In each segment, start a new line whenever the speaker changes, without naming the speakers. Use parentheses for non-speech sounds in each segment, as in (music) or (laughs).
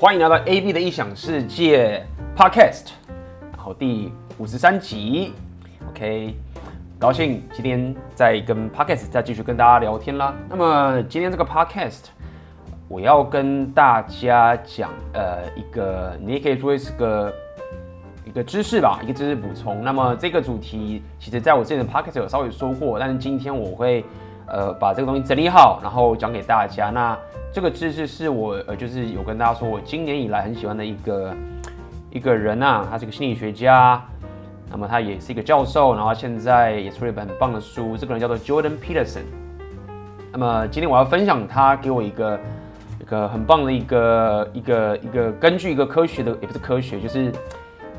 欢迎来到 AB 的异想世界 Podcast，然后第五十三集，OK，高兴今天再跟 Podcast 再继续跟大家聊天啦。那么今天这个 Podcast，我要跟大家讲呃一个，你也可以说是个一个知识吧，一个知识补充。那么这个主题其实在我之前的 Podcast 有稍微说过，但是今天我会呃把这个东西整理好，然后讲给大家。那这个知识是我呃，就是有跟大家说，我今年以来很喜欢的一个一个人啊，他是个心理学家，那么他也是一个教授，然后现在也出了一本很棒的书，这个人叫做 Jordan Peterson。那么今天我要分享他给我一个一个很棒的一个一个一个根据一个科学的，也不是科学，就是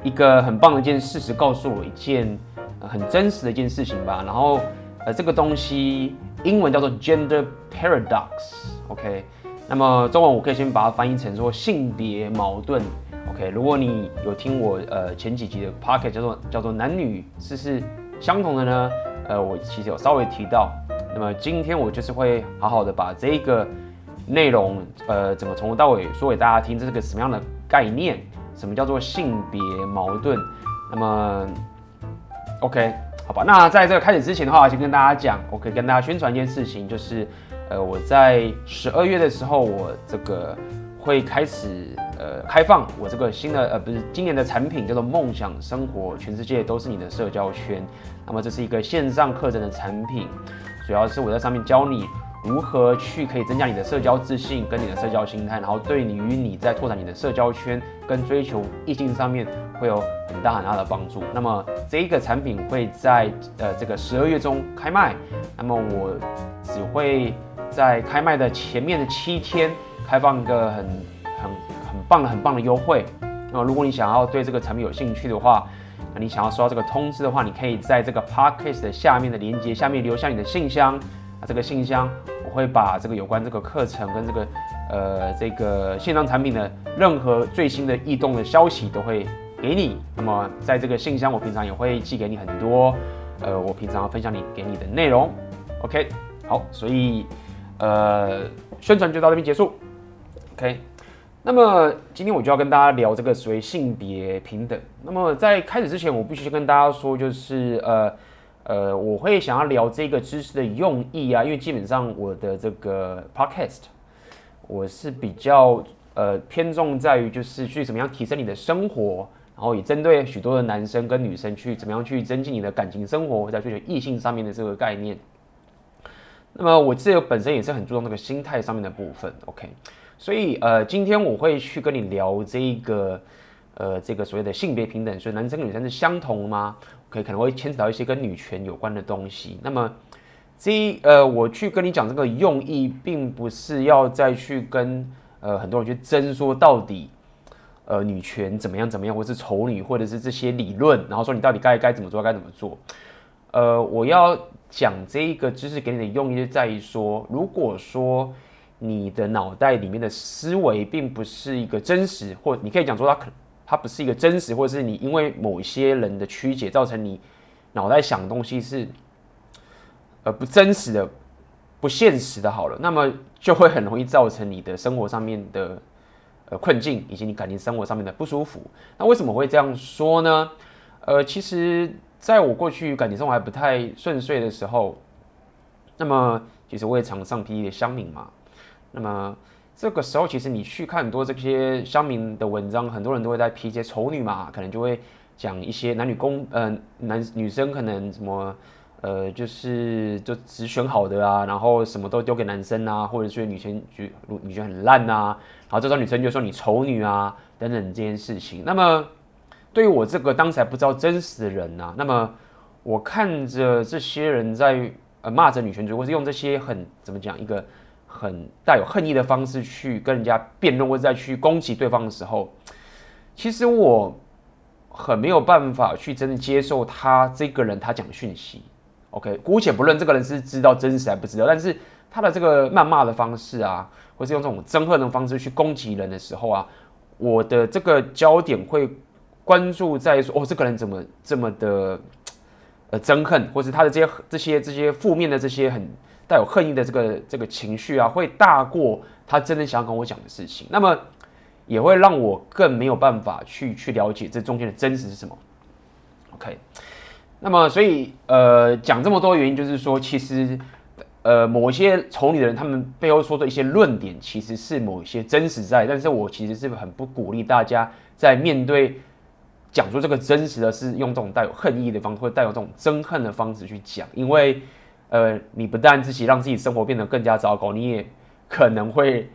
一个很棒的一件事实，告诉我一件很真实的一件事情吧。然后呃，这个东西英文叫做 Gender Paradox，OK。那么中文我可以先把它翻译成说性别矛盾，OK？如果你有听我呃前几集的 Podcast 叫做叫做男女是是相同的呢，呃，我其实有稍微提到。那么今天我就是会好好的把这个内容呃怎么从头到尾说给大家听，这是个什么样的概念？什么叫做性别矛盾？那么 OK 好吧？那在这个开始之前的话，先跟大家讲，我可以跟大家宣传一件事情，就是。呃，我在十二月的时候，我这个会开始呃开放我这个新的呃不是今年的产品叫做梦想生活，全世界都是你的社交圈。那么这是一个线上课程的产品，主要是我在上面教你如何去可以增加你的社交自信跟你的社交心态，然后对你与你在拓展你的社交圈跟追求异性上面会有很大很大的帮助。那么这一个产品会在呃这个十二月中开卖，那么我只会。在开卖的前面的七天，开放一个很很很棒的很棒的优惠。那如果你想要对这个产品有兴趣的话，那你想要收到这个通知的话，你可以在这个 podcast 的下面的链接下面留下你的信箱。啊，这个信箱会把这个有关这个课程跟这个呃这个线上产品的任何最新的异动的消息都会给你。那么在这个信箱，我平常也会寄给你很多呃我平常分享你给你的内容。OK，好，所以。呃，宣传就到这边结束，OK。那么今天我就要跟大家聊这个所谓性别平等。那么在开始之前，我必须跟大家说，就是呃呃，我会想要聊这个知识的用意啊，因为基本上我的这个 Podcast，我是比较呃偏重在于就是去怎么样提升你的生活，然后也针对许多的男生跟女生去怎么样去增进你的感情生活，在追求异性上面的这个概念。那么我这个本身也是很注重那个心态上面的部分，OK，所以呃，今天我会去跟你聊这个呃这个所谓的性别平等，所以男生跟女生是相同吗可以可能会牵扯到一些跟女权有关的东西。那么这呃，我去跟你讲这个用意，并不是要再去跟呃很多人去争说到底呃女权怎么样怎么样，或是丑女，或者是这些理论，然后说你到底该该怎么做该怎么做。呃，我要。讲这一个知识给你的用意就在于说，如果说你的脑袋里面的思维并不是一个真实，或你可以讲说它可它不是一个真实，或者是你因为某一些人的曲解造成你脑袋想的东西是呃不真实的、不现实的，好了，那么就会很容易造成你的生活上面的呃困境，以及你感情生活上面的不舒服。那为什么会这样说呢？呃，其实。在我过去感情生活还不太顺遂的时候，那么其实我也常上 PTT 的乡民嘛。那么这个时候，其实你去看很多这些乡民的文章，很多人都会在批一些丑女嘛，可能就会讲一些男女公，呃，男女生可能什么，呃，就是就只选好的啊，然后什么都丢给男生啊，或者说女生觉女生很烂啊，然后这时候女生就说你丑女啊等等这件事情，那么。对于我这个当时还不知道真实的人呐、啊，那么我看着这些人在呃骂着女权主义，或是用这些很怎么讲一个很带有恨意的方式去跟人家辩论，或者再去攻击对方的时候，其实我很没有办法去真的接受他这个人他讲的讯息。OK，姑且不论这个人是知道真实还不知道，但是他的这个谩骂的方式啊，或是用这种憎恨的方式去攻击人的时候啊，我的这个焦点会。关注在说哦，这个人怎么这么的呃憎恨，或是他的这些这些这些负面的这些很带有恨意的这个这个情绪啊，会大过他真的想要跟我讲的事情。那么也会让我更没有办法去去了解这中间的真实是什么。OK，那么所以呃讲这么多原因就是说，其实呃某些仇女的人，他们背后说的一些论点，其实是某一些真实在，但是我其实是很不鼓励大家在面对讲出这个真实的是用这种带有恨意的方式，或带有这种憎恨的方式去讲，因为呃你不但自己让自己生活变得更加糟糕，你也可能会。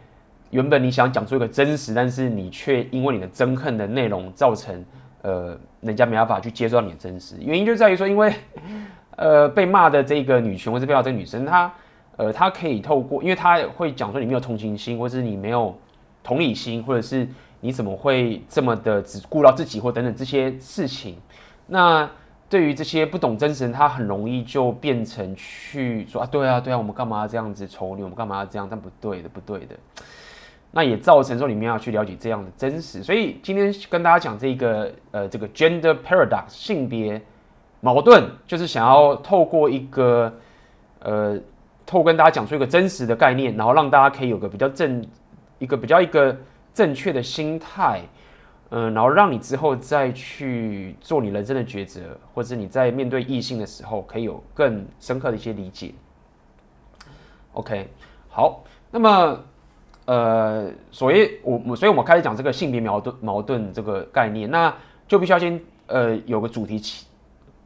原本你想讲出一个真实，但是你却因为你的憎恨的内容造成，呃，人家没办法去接受到你的真实。原因就在于说，因为，(laughs) 呃，被骂的这个女权或者被骂这个女生，她，呃，她可以透过，因为她会讲说你没有同情心，或是你没有同理心，或者是你怎么会这么的只顾到自己或等等这些事情。那对于这些不懂真实人，他很容易就变成去说啊，对啊，对啊，我们干嘛要这样子丑女？我们干嘛要这样？但不对的，不对的。那也造成说，你们要去了解这样的真实，所以今天跟大家讲这个呃这个 gender paradox 性别矛盾，就是想要透过一个呃透过跟大家讲出一个真实的概念，然后让大家可以有个比较正一个比较一个正确的心态，嗯、然后让你之后再去做你人生的抉择，或者你在面对异性的时候，可以有更深刻的一些理解。OK，好，那么。呃，所以我所以我们开始讲这个性别矛盾矛盾这个概念，那就必须要先呃有个主题切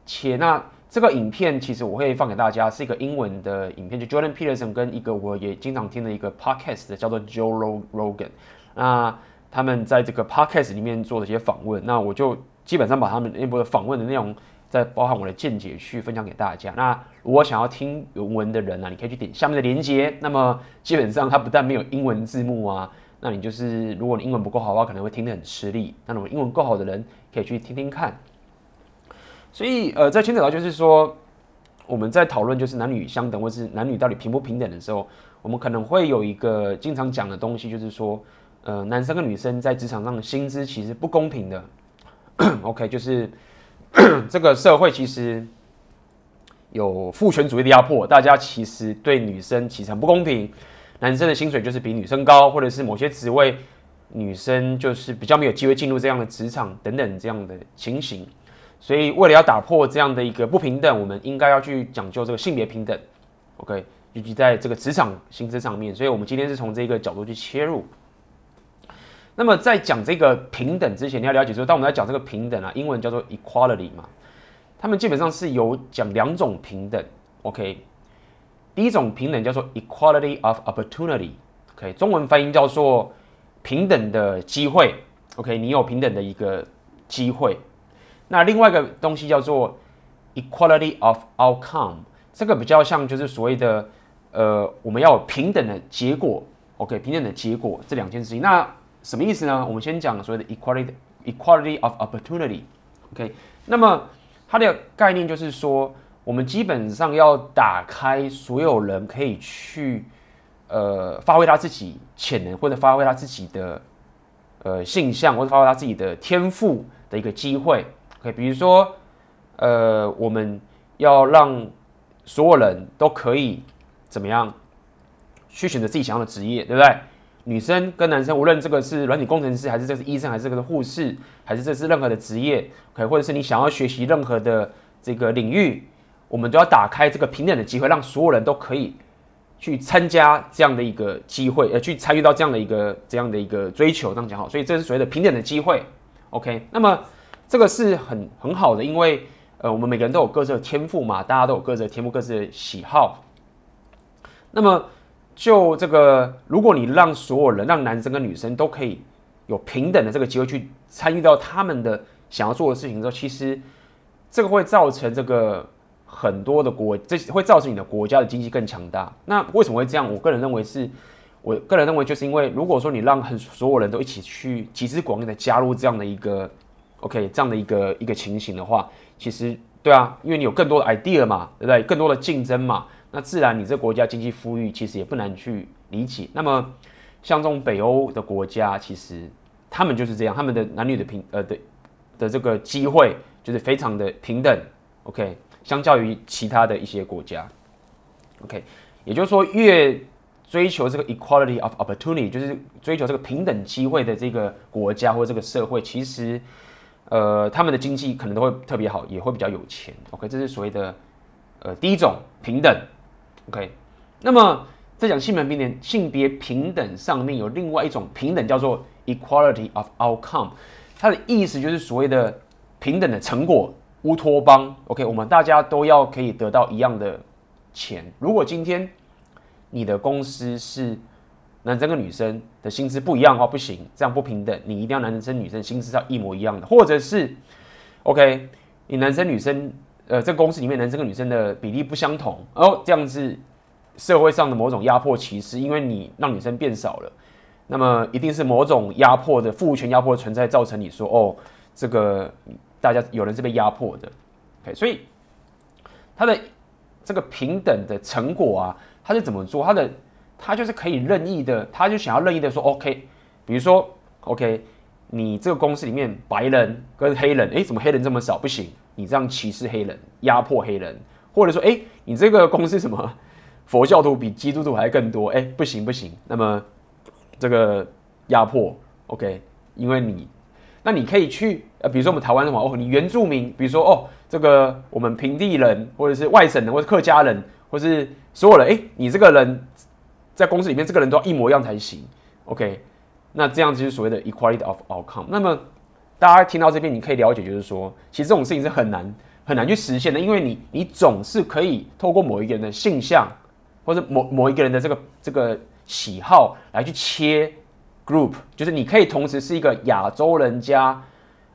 切。那这个影片其实我会放给大家，是一个英文的影片，就 Jordan Peterson 跟一个我也经常听的一个 podcast 叫做 Joe Rogan。那他们在这个 podcast 里面做了一些访问，那我就基本上把他们那部的访问的内容。再包含我的见解去分享给大家。那如果想要听原文的人呢、啊，你可以去点下面的连接。那么基本上它不但没有英文字幕啊，那你就是如果你英文不够好的话，可能会听得很吃力。那如果英文够好的人可以去听听看。所以呃，在牵扯到就是说，我们在讨论就是男女相等，或是男女到底平不平等的时候，我们可能会有一个经常讲的东西，就是说，呃，男生跟女生在职场上的薪资其实不公平的。(clears throat) OK，就是。(clears throat) 这个社会其实有父权主义的压迫，大家其实对女生其实很不公平。男生的薪水就是比女生高，或者是某些职位女生就是比较没有机会进入这样的职场等等这样的情形。所以为了要打破这样的一个不平等，我们应该要去讲究这个性别平等。OK，尤其在这个职场薪资上面，所以我们今天是从这个角度去切入。那么在讲这个平等之前，你要了解说，当我们在讲这个平等啊，英文叫做 equality 嘛，他们基本上是有讲两种平等，OK，第一种平等叫做 equality of opportunity，OK，中文翻译叫做平等的机会，OK，你有平等的一个机会。那另外一个东西叫做 equality of outcome，这个比较像就是所谓的呃，我们要有平等的结果，OK，平等的结果这两件事情，那。什么意思呢？我们先讲所谓的 equality equality of opportunity，OK，那么它的概念就是说，我们基本上要打开所有人可以去呃发挥他自己潜能，或者发挥他自己的呃性向，或者发挥他自己的天赋的一个机会。OK，比如说呃，我们要让所有人都可以怎么样去选择自己想要的职业，对不对？女生跟男生，无论这个是软体工程师，还是这是医生，还是这个护士，还是这是任何的职业，OK，或者是你想要学习任何的这个领域，我们都要打开这个平等的机会，让所有人都可以去参加这样的一个机会，呃，去参与到这样的一个这样的一个追求，这样讲好。所以这是所谓的平等的机会，OK。那么这个是很很好的，因为呃，我们每个人都有各自的天赋嘛，大家都有各自的天赋，各自的喜好。那么。就这个，如果你让所有人，让男生跟女生都可以有平等的这个机会去参与到他们的想要做的事情之后，其实这个会造成这个很多的国，这会造成你的国家的经济更强大。那为什么会这样？我个人认为是，我个人认为就是因为，如果说你让很所有人都一起去集思广益的加入这样的一个，OK，这样的一个一个情形的话，其实对啊，因为你有更多的 idea 嘛，对不对？更多的竞争嘛。那自然，你这国家经济富裕，其实也不难去理解。那么，像这种北欧的国家，其实他们就是这样，他们的男女的平呃的的这个机会就是非常的平等。OK，相较于其他的一些国家，OK，也就是说，越追求这个 equality of opportunity，就是追求这个平等机会的这个国家或这个社会，其实呃他们的经济可能都会特别好，也会比较有钱。OK，这是所谓的呃第一种平等。OK，那么在讲性别平等、性别平等上面有另外一种平等叫做 equality of outcome，它的意思就是所谓的平等的成果。乌托邦，OK，我们大家都要可以得到一样的钱。如果今天你的公司是男生跟女生的薪资不一样的话，不行，这样不平等。你一定要男生女生薪资要一模一样的，或者是 OK，你男生女生呃，这个公司里面男生跟女生的比例不相同，哦，这样子社会上的某种压迫歧视，因为你让女生变少了，那么一定是某种压迫的父权压迫的存在，造成你说哦，这个。大家有人是被压迫的，OK，所以他的这个平等的成果啊，他是怎么做？他的他就是可以任意的，他就想要任意的说，OK，比如说，OK，你这个公司里面白人跟黑人，诶，怎么黑人这么少？不行，你这样歧视黑人，压迫黑人，或者说，诶，你这个公司什么 (laughs) 佛教徒比基督徒还更多？诶，不行不行，那么这个压迫，OK，因为你。那你可以去，呃，比如说我们台湾的话，哦，你原住民，比如说哦，这个我们平地人，或者是外省人，或者客家人，或是所有人，诶，你这个人在公司里面，这个人都要一模一样才行，OK？那这样就是所谓的 equality of outcome。那么大家听到这边，你可以了解，就是说，其实这种事情是很难很难去实现的，因为你你总是可以透过某一个人的性向，或者某某一个人的这个这个喜好来去切。Group 就是你可以同时是一个亚洲人加，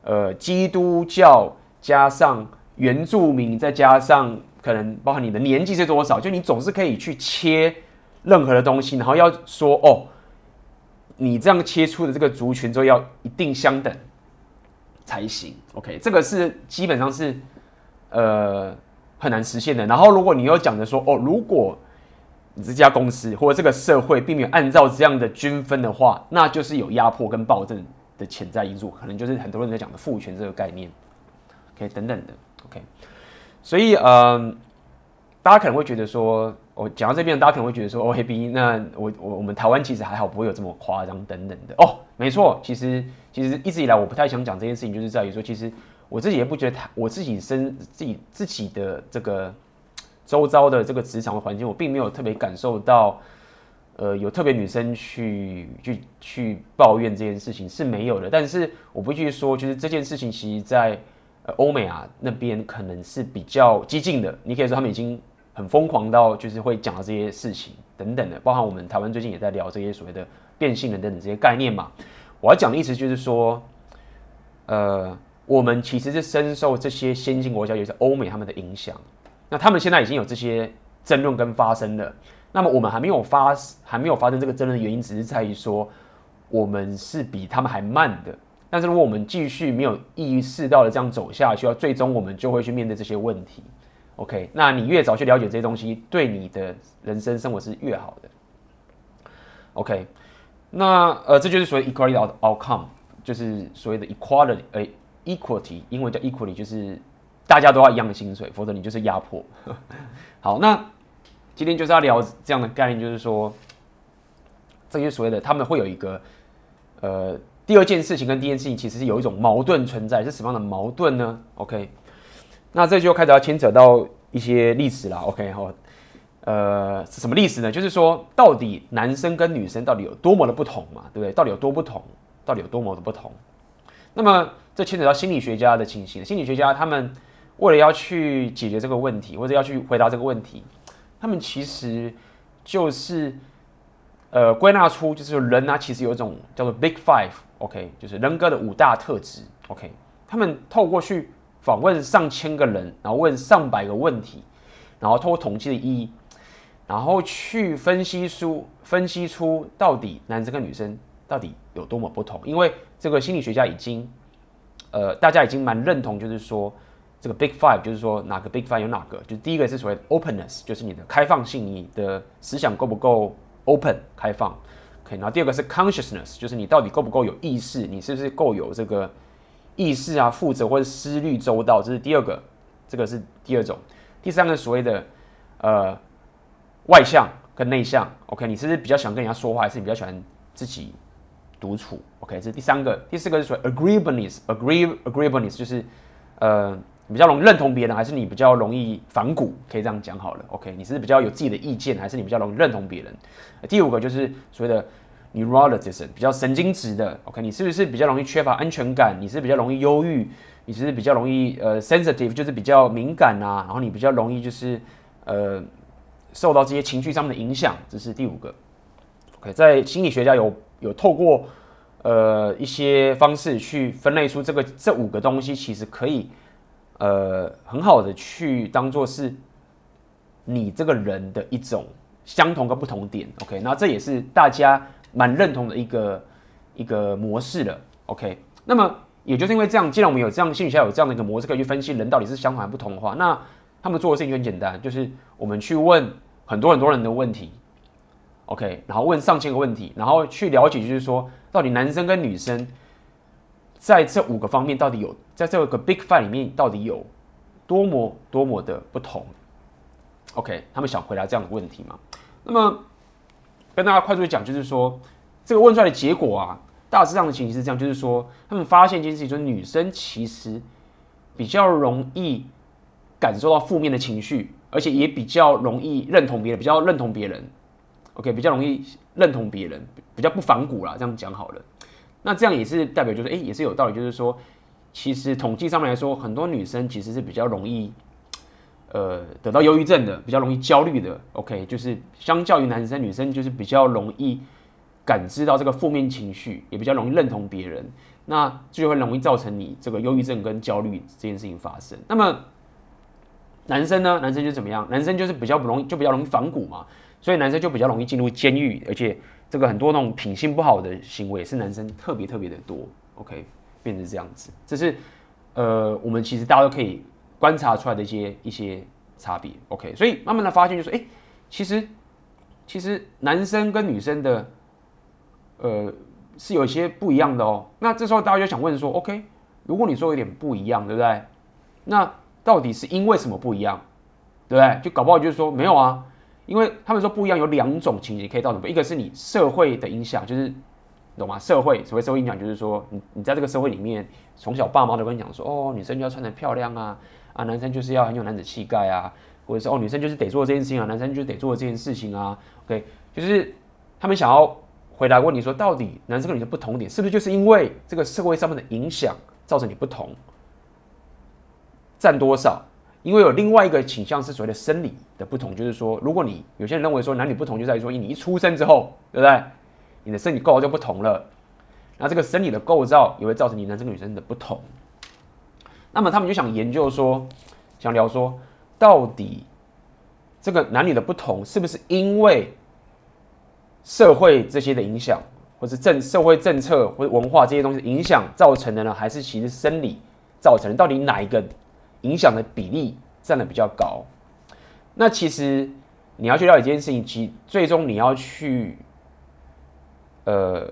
呃，基督教加上原住民，再加上可能包含你的年纪是多少，就你总是可以去切任何的东西，然后要说哦，你这样切出的这个族群之后要一定相等才行。OK，这个是基本上是呃很难实现的。然后如果你又讲的说哦，如果你这家公司或者这个社会并没有按照这样的均分的话，那就是有压迫跟暴政的潜在因素，可能就是很多人在讲的父权这个概念，OK 等等的，OK。所以，嗯，大家可能会觉得说，我讲到这边，大家可能会觉得说，哦，黑 B，那我我我们台湾其实还好，不会有这么夸张等等的。哦，没错，其实其实一直以来我不太想讲这件事情，就是在于说，其实我自己也不觉得，我自己身自己自己的这个。周遭的这个职场的环境，我并没有特别感受到，呃，有特别女生去去去抱怨这件事情是没有的。但是我不去说，就是这件事情，其实在欧美啊那边可能是比较激进的。你可以说他们已经很疯狂到，就是会讲到这些事情等等的。包含我们台湾最近也在聊这些所谓的变性人等等这些概念嘛。我要讲的意思就是说，呃，我们其实是深受这些先进国家，尤其是欧美他们的影响。那他们现在已经有这些争论跟发生了，那么我们还没有发还没有发生这个争论的原因，只是在于说我们是比他们还慢的。但是如果我们继续没有意识到的这样走下去，最终我们就会去面对这些问题。OK，那你越早去了解这些东西，对你的人生生活是越好的。OK，那呃这就是所谓 equality of outcome，就是所谓的 equality，呃 equality，英文叫 equality，就是。大家都要一样的薪水，否则你就是压迫。(laughs) 好，那今天就是要聊这样的概念，就是说，这就是所谓的他们会有一个呃第二件事情跟第一件事情其实是有一种矛盾存在，是什么样的矛盾呢？OK，那这就开始要牵扯到一些历史了。OK，好，呃，是什么历史呢？就是说，到底男生跟女生到底有多么的不同嘛？对不对？到底有多不同？到底有多么的不同？那么这牵扯到心理学家的情形，心理学家他们。为了要去解决这个问题，或者要去回答这个问题，他们其实就是呃归纳出，就是人啊，其实有一种叫做 Big Five，OK，就是人格的五大特质，OK。他们透过去访问上千个人，然后问上百个问题，然后透过统计的意义，然后去分析出分析出到底男生跟女生到底有多么不同。因为这个心理学家已经呃大家已经蛮认同，就是说。这个 Big Five 就是说哪个 Big Five 有哪个，就第一个是所谓 openness，就是你的开放性，你的思想够不够 open 开放，OK，然后第二个是 consciousness，就是你到底够不够有意识，你是不是够有这个意识啊，负责或者思虑周到，这是第二个，这个是第二种，第三个所谓的呃外向跟内向？OK，你是不是比较喜欢跟人家说话，还是你比较喜欢自己独处？OK，这是第三个，第四个是说 agreeableness，agree agreeableness 就是呃。你比较容易认同别人，还是你比较容易反骨？可以这样讲好了。OK，你是比较有自己的意见，还是你比较容易认同别人？第五个就是所谓的 neuroticism，比较神经质的。OK，你是不是比较容易缺乏安全感？你是比较容易忧郁？你是比较容易呃 sensitive，就是比较敏感啊？然后你比较容易就是呃受到这些情绪上面的影响。这是第五个。OK，在心理学家有有透过呃一些方式去分类出这个这五个东西，其实可以。呃，很好的去当做是你这个人的一种相同跟不同点，OK，那这也是大家蛮认同的一个一个模式了，OK。那么也就是因为这样，既然我们有这样心理学有这样的一个模式可以去分析人到底是相同还不同的话，那他们做的事情就很简单，就是我们去问很多很多人的问题，OK，然后问上千个问题，然后去了解，就是说到底男生跟女生。在这五个方面，到底有在这个 Big Five 里面，到底有多么多么的不同？OK，他们想回答这样的问题吗？那么跟大家快速讲，就是说这个问出来的结果啊，大致上的情形是这样，就是说他们发现一件事情，就是女生其实比较容易感受到负面的情绪，而且也比较容易认同别人，比较认同别人。OK，比较容易认同别人，比较不反骨啦，这样讲好了。那这样也是代表，就是诶、也是有道理，就是说，其实统计上面来说，很多女生其实是比较容易，呃，得到忧郁症的，比较容易焦虑的。OK，就是相较于男生，女生就是比较容易感知到这个负面情绪，也比较容易认同别人，那就会容易造成你这个忧郁症跟焦虑这件事情发生。那么男生呢？男生就怎么样？男生就是比较不容易，就比较容易反骨嘛，所以男生就比较容易进入监狱，而且。这个很多那种品性不好的行为是男生特别特别的多，OK，变成这样子，这是呃我们其实大家都可以观察出来的一些一些差别，OK，所以慢慢的发现就是，哎，其实其实男生跟女生的呃是有一些不一样的哦。那这时候大家就想问说，OK，如果你说有点不一样，对不对？那到底是因为什么不一样，对不对？就搞不好就是说没有啊。因为他们说不一样，有两种情节可以造成，一个是你社会的影响，就是懂吗？社会所谓社会影响，就是说你你在这个社会里面，从小爸妈都跟你讲说，哦，女生就要穿得漂亮啊，啊，男生就是要很有男子气概啊，或者是哦，女生就是得做这件事情啊，男生就得做这件事情啊。OK，就是他们想要回答问你说，到底男生跟女生不同点，是不是就是因为这个社会上面的影响造成你不同，占多少？因为有另外一个倾向是所谓的生理的不同，就是说，如果你有些人认为说男女不同就在于说，你一出生之后，对不对？你的身体构造就不同了，那这个生理的构造也会造成你男生跟女生的不同。那么他们就想研究说，想聊说，到底这个男女的不同是不是因为社会这些的影响，或是政社会政策或者文化这些东西影响造成的呢？还是其实生理造成的？到底哪一个？影响的比例占的比较高，那其实你要去了解这件事情，其最终你要去，呃，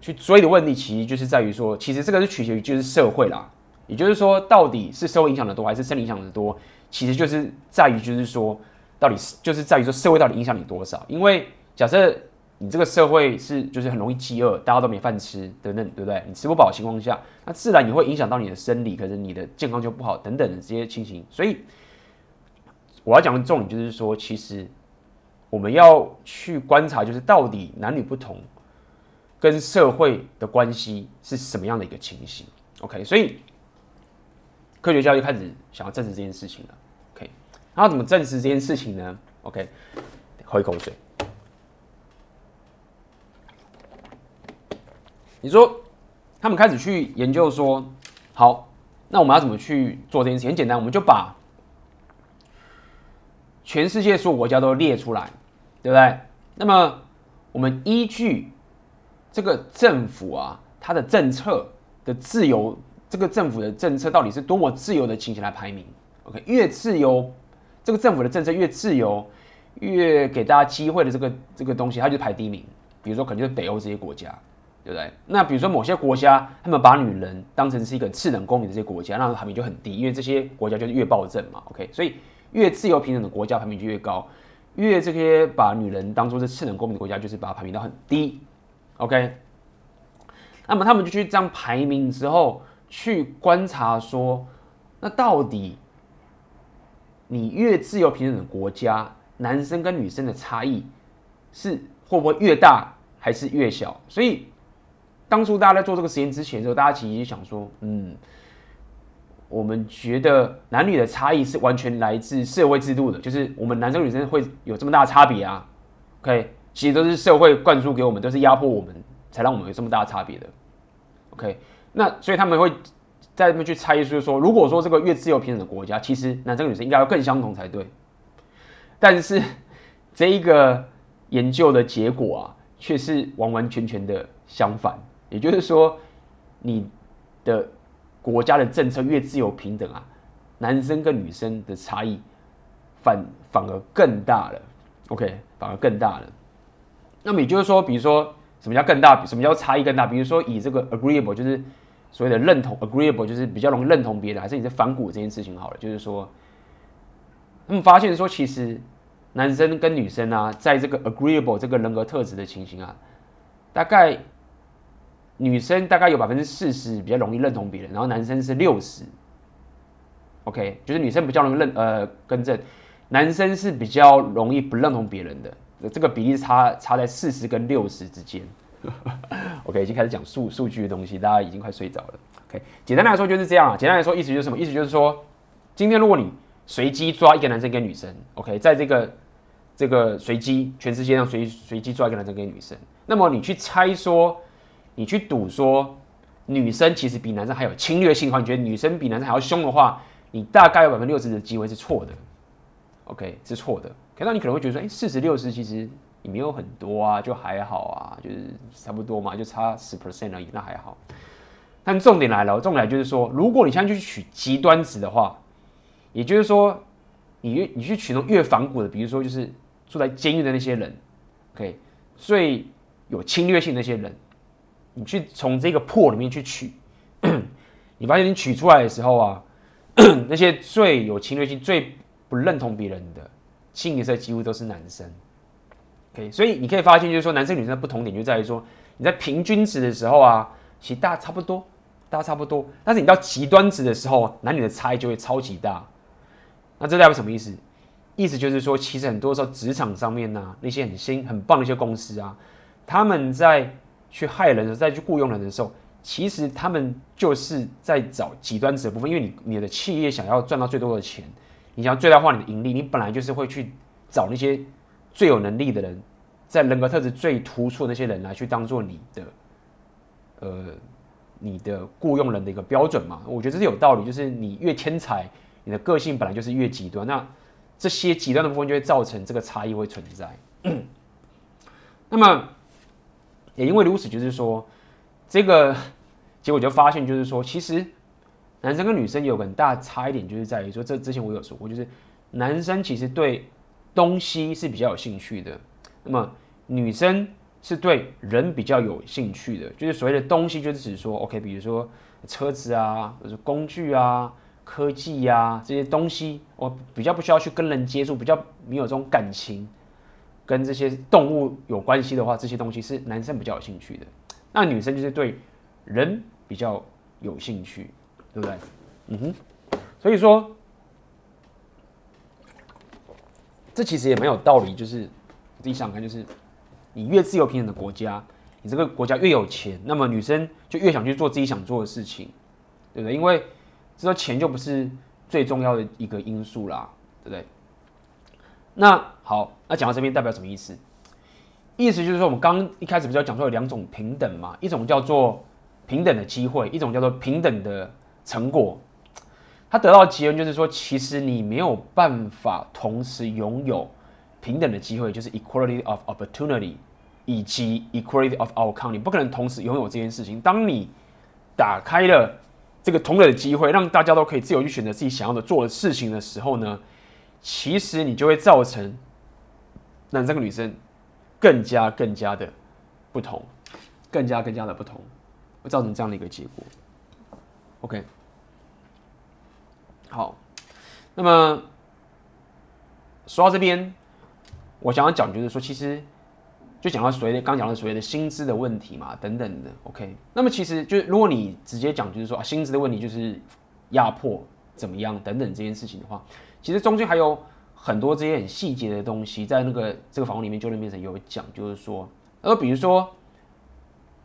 去追的问题，其实就是在于说，其实这个是取决于就是社会啦，也就是说，到底是社会影响的多还是生理影响的多，其实就是在于就是说，到底是就是在于说社会到底影响你多少，因为假设。你这个社会是就是很容易饥饿，大家都没饭吃等等，对不对？你吃不饱的情况下，那自然你会影响到你的生理，可是你的健康就不好等等的这些情形。所以我要讲的重点就是说，其实我们要去观察，就是到底男女不同跟社会的关系是什么样的一个情形。OK，所以科学家就开始想要证实这件事情了。OK，然后怎么证实这件事情呢？OK，喝一口水。你说，他们开始去研究说，好，那我们要怎么去做这件事情？很简单，我们就把全世界所有国家都列出来，对不对？那么我们依据这个政府啊，它的政策的自由，这个政府的政策到底是多么自由的情形来排名？OK，越自由，这个政府的政策越自由，越给大家机会的这个这个东西，它就排第一名。比如说，可能就是北欧这些国家。对不对？那比如说某些国家，他们把女人当成是一个次等公民的这些国家，那排名就很低，因为这些国家就是越暴政嘛。OK，所以越自由平等的国家排名就越高，越这些把女人当做是次等公民的国家，就是把它排名到很低。OK，那么他们就去这样排名之后，去观察说，那到底你越自由平等的国家，男生跟女生的差异是会不会越大还是越小？所以当初大家在做这个实验之前的时候，大家其实想说，嗯。我们觉得男女的差异是完全来自社会制度的，就是我们男生女生会有这么大的差别啊。OK，其实都是社会灌输给我们，都是压迫我们，才让我们有这么大的差别的。OK，那所以他们会在那边去猜，就是说，如果说这个越自由平等的国家，其实男生女生应该要更相同才对。但是 (laughs) 这一个研究的结果啊，却是完完全全的相反。也就是说，你的。国家的政策越自由平等啊，男生跟女生的差异反反而更大了。OK，反而更大了。那么也就是说，比如说什么叫更大？什么叫差异更大？比如说以这个 agreeable，就是所谓的认同，agreeable 就是比较容易认同别人，还是你在反骨这件事情好了。就是说，他们发现说，其实男生跟女生啊，在这个 agreeable 这个人格特质的情形啊，大概。女生大概有百分之四十比较容易认同别人，然后男生是六十。OK，就是女生比较容易认呃更正，男生是比较容易不认同别人的，这个比例差差在四十跟六十之间。(laughs) OK，已经开始讲数数据的东西，大家已经快睡着了。OK，简单来说就是这样啊。简单来说，意思就是什么？意思就是说，今天如果你随机抓一个男生跟女生，OK，在这个这个随机全世界上随随机抓一个男生跟女生，那么你去猜说。你去赌说女生其实比男生还有侵略性的话，你觉得女生比男生还要凶的话，你大概有百分之六十的机会是错的。OK，是错的。可那你可能会觉得说，哎，四十六十其实也没有很多啊，就还好啊，就是差不多嘛，就差十 percent 而已，那还好。但重点来了，重点来就是说，如果你现在去取极端值的话，也就是说，你你去取那种越反骨的，比如说就是住在监狱的那些人，OK，最有侵略性那些人。你去从这个破里面去取，(coughs) 你发现你取出来的时候啊，(coughs) 那些最有侵略性、最不认同别人的清一色几乎都是男生。OK，所以你可以发现，就是说男生女生的不同点就在于说，你在平均值的时候啊，其实大家差不多，大家差不多。但是你到极端值的时候，男女的差异就会超级大。那这代表什么意思？意思就是说，其实很多时候职场上面呢、那些很新、很棒的一些公司啊，他们在去害人的，再去雇佣人的时候，其实他们就是在找极端值的部分，因为你你的企业想要赚到最多的钱，你想要最大化你的盈利，你本来就是会去找那些最有能力的人，在人格特质最突出的那些人来去当做你的，呃，你的雇佣人的一个标准嘛。我觉得这是有道理，就是你越天才，你的个性本来就是越极端，那这些极端的部分就会造成这个差异会存在。(clears throat) 那么。也因为如此，就是说，这个结果就发现，就是说，其实男生跟女生有个很大差异点，就是在于说，这之前我有说过，就是男生其实对东西是比较有兴趣的，那么女生是对人比较有兴趣的，就是所谓的东西，就是指说，OK，比如说车子啊，或者工具啊、科技、啊、这些东西，我比较不需要去跟人接触，比较没有这种感情。跟这些动物有关系的话，这些东西是男生比较有兴趣的，那女生就是对人比较有兴趣，对不对？嗯哼，所以说这其实也蛮有道理，就是自己想看，就是你越自由平等的国家，你这个国家越有钱，那么女生就越想去做自己想做的事情，对不对？因为这个钱就不是最重要的一个因素啦，对不对？那好，那讲到这边代表什么意思？意思就是说，我们刚一开始不是要讲说有两种平等嘛？一种叫做平等的机会，一种叫做平等的成果。他得到结论就是说，其实你没有办法同时拥有平等的机会，就是 equality of opportunity 以及 equality of outcome，你不可能同时拥有这件事情。当你打开了这个同等的机会，让大家都可以自由去选择自己想要的做的事情的时候呢，其实你就会造成男生跟女生更加更加的不同，更加更加的不同，会造成这样的一个结果。OK，好，那么说到这边，我想要讲就是说，其实就讲到所谓的刚讲到所谓的薪资的问题嘛，等等的。OK，那么其实就如果你直接讲就是说啊，薪资的问题就是压迫怎么样等等这件事情的话，其实中间还有很多这些很细节的东西，在那个这个访问里面就那边有讲，就是说，呃，比如说，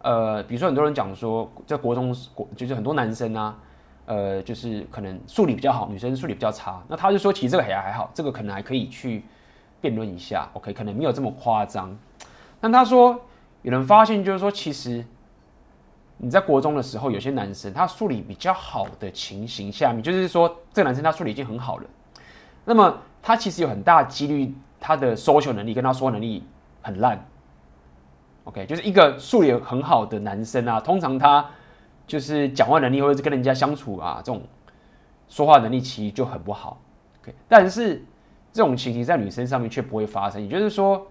呃，比如说很多人讲说，在国中国就是很多男生啊。呃，就是可能数理比较好，女生数理比较差。那他就说，其实这个还还好，这个可能还可以去辩论一下。OK，可能没有这么夸张。但他说，有人发现就是说，其实你在国中的时候，有些男生他数理比较好的情形下面，就是说这个男生他数理已经很好了，那么他其实有很大几率他的 social 能力跟他说话能力很烂。OK，就是一个数理很好的男生啊，通常他。就是讲话能力或者是跟人家相处啊，这种说话能力其实就很不好。OK，但是这种情形在女生上面却不会发生。也就是说，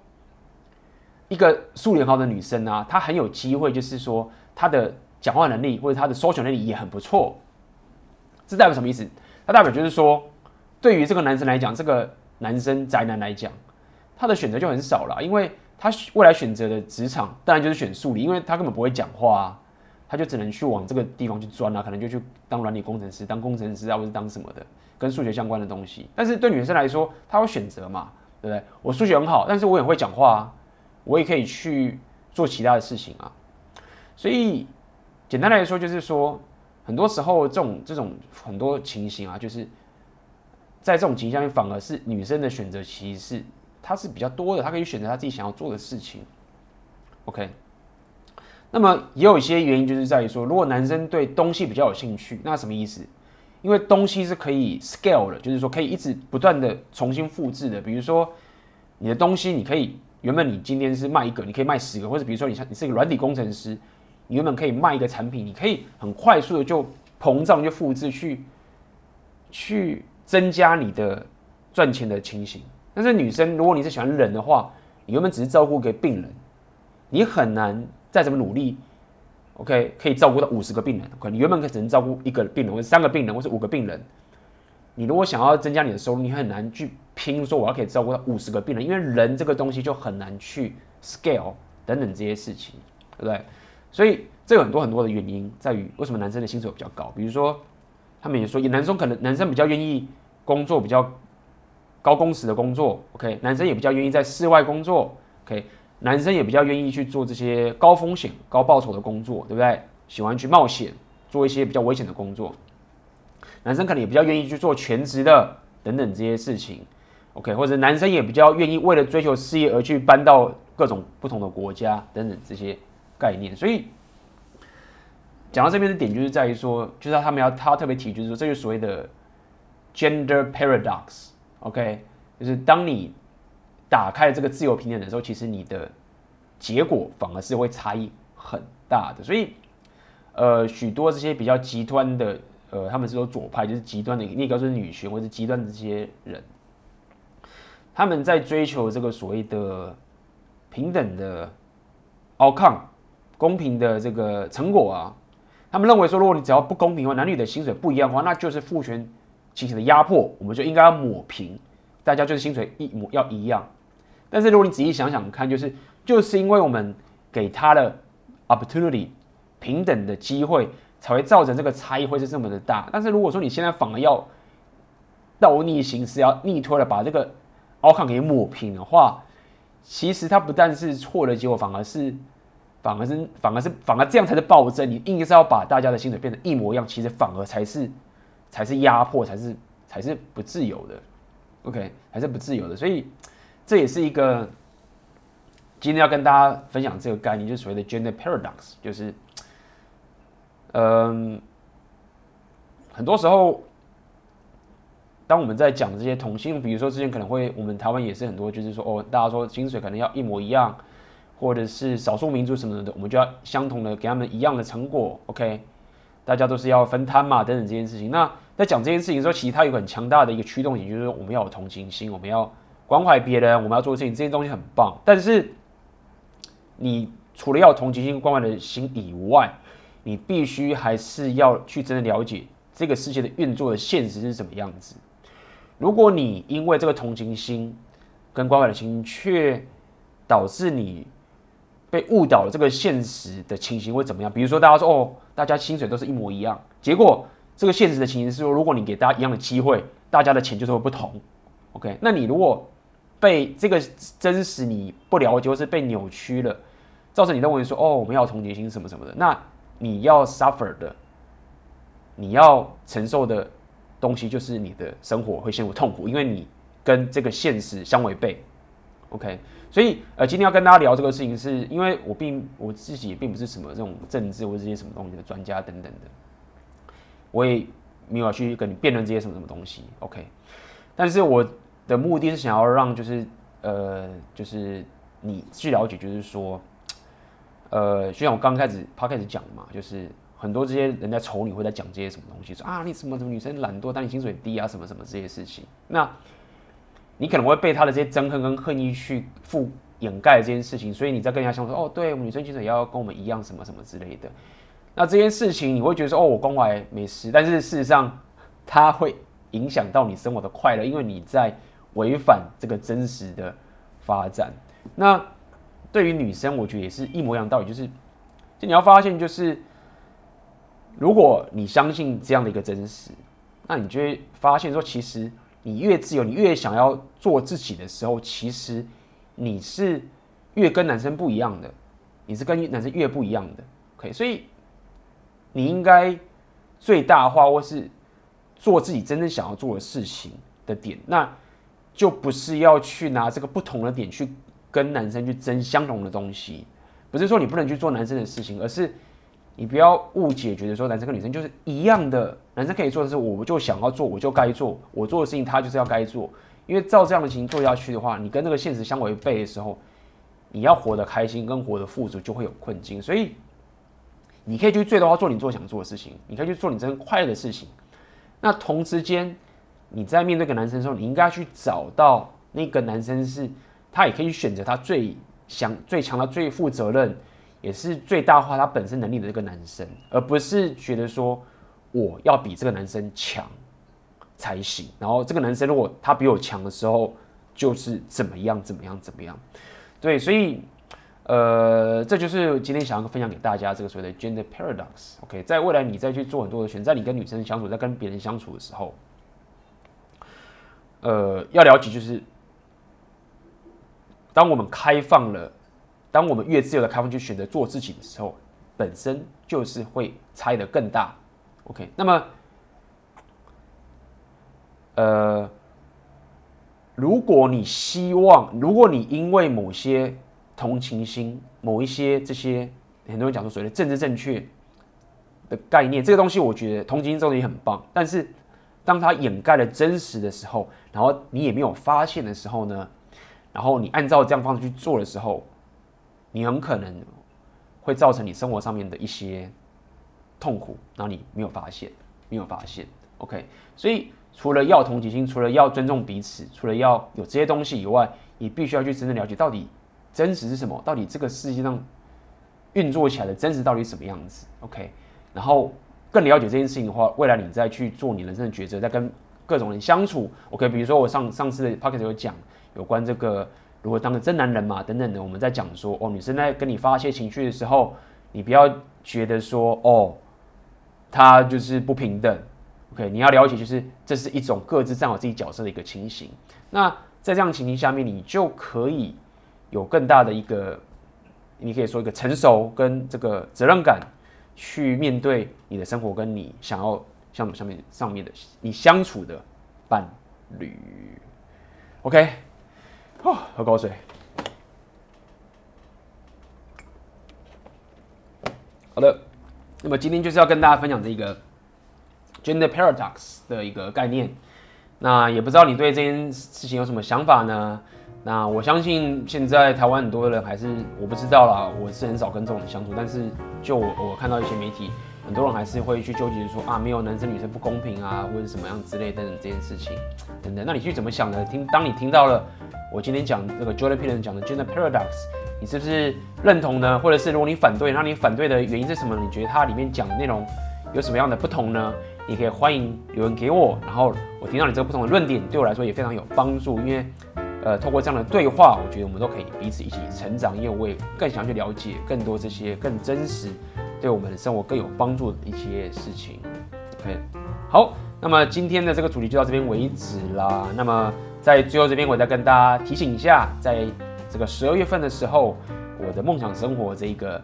一个数理好的女生啊，她很有机会，就是说她的讲话能力或者她的 social 能力也很不错。这代表什么意思？它代表就是说，对于这个男生来讲，这个男生宅男来讲，他的选择就很少了，因为他未来选择的职场当然就是选数理，因为他根本不会讲话啊。他就只能去往这个地方去钻啊，可能就去当软体工程师、当工程师啊，或是当什么的跟数学相关的东西。但是对女生来说，她有选择嘛，对不对？我数学很好，但是我也会讲话啊，我也可以去做其他的事情啊。所以简单来说，就是说，很多时候这种这种很多情形啊，就是在这种情形下面，反而是女生的选择其实是她是比较多的，她可以选择她自己想要做的事情。OK。那么也有一些原因，就是在于说，如果男生对东西比较有兴趣，那什么意思？因为东西是可以 scale 的，就是说可以一直不断的重新复制的。比如说你的东西，你可以原本你今天是卖一个，你可以卖十个，或者比如说你像你是一个软体工程师，你原本可以卖一个产品，你可以很快速的就膨胀就复制去去增加你的赚钱的情形。但是女生，如果你是喜欢人的话，你原本只是照顾一个病人，你很难。再怎么努力，OK，可以照顾到五十个病人。可能你原本可只能照顾一个病人，或者三个病人，或者五个病人。你如果想要增加你的收入，你很难去拼说我要可以照顾到五十个病人，因为人这个东西就很难去 scale 等等这些事情，对不对？所以这有很多很多的原因在于为什么男生的薪水比较高。比如说，他们也说，男生可能男生比较愿意工作比较高工时的工作，OK，男生也比较愿意在室外工作，OK。男生也比较愿意去做这些高风险、高报酬的工作，对不对？喜欢去冒险，做一些比较危险的工作。男生可能也比较愿意去做全职的等等这些事情，OK？或者男生也比较愿意为了追求事业而去搬到各种不同的国家等等这些概念。所以讲到这边的点，就是在于说，就是他们要他特别提，就是说，这就所谓的 gender paradox，OK？就是当你打开这个自由平等的时候，其实你的结果反而是会差异很大的。所以，呃，许多这些比较极端的，呃，他们是说左派，就是极端的，你也告诉女权或者极端的这些人，他们在追求这个所谓的平等的 outcome，公平的这个成果啊。他们认为说，如果你只要不公平的话，男女的薪水不一样的话，那就是父权进行的压迫，我们就应该要抹平，大家就是薪水一模要一样。但是如果你仔细想想看，就是就是因为我们给他的 opportunity 平等的机会，才会造成这个差异会是这么的大。但是如果说你现在反而要倒逆形式，要逆推了，把这个 outcome 给抹平的话，其实它不但是错的结果，反而是反而是反而是反而这样才是暴政。你硬是要把大家的薪水变得一模一样，其实反而才是才是压迫，才是才是不自由的。OK，还是不自由的，所以。这也是一个今天要跟大家分享这个概念，就是所谓的 gender paradox，就是，嗯，很多时候，当我们在讲这些同性，比如说之前可能会，我们台湾也是很多，就是说哦，大家说薪水可能要一模一样，或者是少数民族什么的，我们就要相同的给他们一样的成果，OK，大家都是要分摊嘛，等等这件事情。那在讲这件事情的时候，其实它有很强大的一个驱动，也就是我们要有同情心，我们要。关怀别人，我们要做的事情，这些东西很棒。但是，你除了要同情心、关怀的心以外，你必须还是要去真的了解这个世界的运作的现实是什么样子。如果你因为这个同情心跟关怀的情形，却导致你被误导了这个现实的情形会怎么样？比如说，大家说哦，大家薪水都是一模一样，结果这个现实的情形是说，如果你给大家一样的机会，大家的钱就是会不同。OK，那你如果被这个真实你不了解，或是被扭曲了，造成你认为说哦，我们要同情心什么什么的，那你要 suffer 的，你要承受的东西就是你的生活会陷入痛苦，因为你跟这个现实相违背。OK，所以呃，今天要跟大家聊这个事情是，因为我并我自己也并不是什么这种政治或者这些什么东西的专家等等的，我也没有去跟你辩论这些什么什么东西。OK，但是我的目的是想要让就是呃，就是你去了解，就是说，呃，就像我刚开始他开始讲嘛，就是很多这些人在丑你，会在讲这些什么东西，说啊，你什么什么女生懒惰，但你薪水低啊，什么什么这些事情，那。你可能会被他的这些憎恨跟恨意去覆掩盖这件事情，所以你在跟人家相处说，哦，对，我们女生薪水也要跟我们一样，什么什么之类的。那这件事情你会觉得说，哦，我关怀没事，但是事实上，它会影响到你生活的快乐，因为你在违反这个真实的发展。那对于女生，我觉得也是一模一样道理，就是，就你要发现，就是如果你相信这样的一个真实，那你就会发现说，其实。你越自由，你越想要做自己的时候，其实你是越跟男生不一样的，你是跟男生越不一样的。OK，所以你应该最大化或是做自己真正想要做的事情的点，那就不是要去拿这个不同的点去跟男生去争相同的东西，不是说你不能去做男生的事情，而是。你不要误解，觉得说男生跟女生就是一样的，男生可以做的事，我就想要做，我就该做，我做的事情他就是要该做。因为照这样的情形做下去的话，你跟这个现实相违背的时候，你要活得开心跟活得富足就会有困境。所以你可以去最多做你做想做的事情，你可以去做你真正快乐的事情。那同时间你在面对个男生的时候，你应该去找到那个男生是，他也可以选择他最想、最强的、最负责任。也是最大化他本身能力的这个男生，而不是觉得说我要比这个男生强才行。然后这个男生如果他比我强的时候，就是怎么样怎么样怎么样。对，所以呃，这就是今天想要分享给大家这个所谓的 gender paradox。OK，在未来你再去做很多的选择，在你跟女生相处，在跟别人相处的时候，呃，要了解就是，当我们开放了。当我们越自由的开放去选择做自己的时候，本身就是会差的更大。OK，那么，呃，如果你希望，如果你因为某些同情心、某一些这些很多人讲说所谓的政治正确的概念，这个东西我觉得同情心这东西很棒，但是当它掩盖了真实的时候，然后你也没有发现的时候呢，然后你按照这样方式去做的时候。你很可能会造成你生活上面的一些痛苦，然后你没有发现，没有发现。OK，所以除了要同情心，除了要尊重彼此，除了要有这些东西以外，你必须要去真正了解到底真实是什么，到底这个世界上运作起来的真实到底什么样子。OK，然后更了解这件事情的话，未来你再去做你人生的抉择，在跟各种人相处。OK，比如说我上上次的 p o c k e t 有讲有关这个。如果当个真男人嘛，等等的，我们在讲说哦，女生在跟你发泄情绪的时候，你不要觉得说哦，他就是不平等，OK，你要了解就是这是一种各自站好自己角色的一个情形。那在这样情形下面，你就可以有更大的一个，你可以说一个成熟跟这个责任感，去面对你的生活跟你想要像上面上面的你相处的伴侣，OK。哦，喝口水。好的，那么今天就是要跟大家分享这个 gender paradox 的一个概念。那也不知道你对这件事情有什么想法呢？那我相信现在台湾很多人还是我不知道啦，我是很少跟这种人相处，但是就我，我看到一些媒体。很多人还是会去纠结说啊，没有男生女生不公平啊，或者什么样之类等等这件事情等等。那你去怎么想呢？听，当你听到了我今天讲这个 Jordan Peterson 讲的 Gender Paradox，你是不是认同呢？或者是如果你反对，那你反对的原因是什么？你觉得它里面讲的内容有什么样的不同呢？你可以欢迎留言给我，然后我听到你这个不同的论点，对我来说也非常有帮助，因为呃，通过这样的对话，我觉得我们都可以彼此一起成长，因为我也更想去了解更多这些更真实，对我们的生活更有帮助的一些事情。OK，好，那么今天的这个主题就到这边为止啦。那么在最后这边，我再跟大家提醒一下，在这个十二月份的时候，我的梦想生活这一个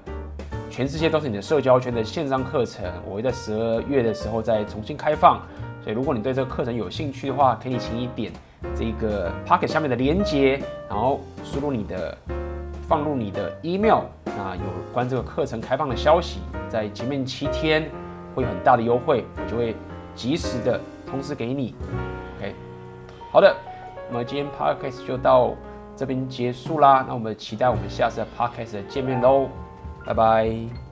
全世界都是你的社交圈的线上课程，我会在十二月的时候再重新开放。所以如果你对这个课程有兴趣的话，可以请你点。这个 Pocket 下面的连接，然后输入你的，放入你的 email，那有关这个课程开放的消息，在前面七天会有很大的优惠，我就会及时的通知给你。OK，好的，那么今天 Podcast 就到这边结束啦，那我们期待我们下次的 Podcast 的见面喽，拜拜。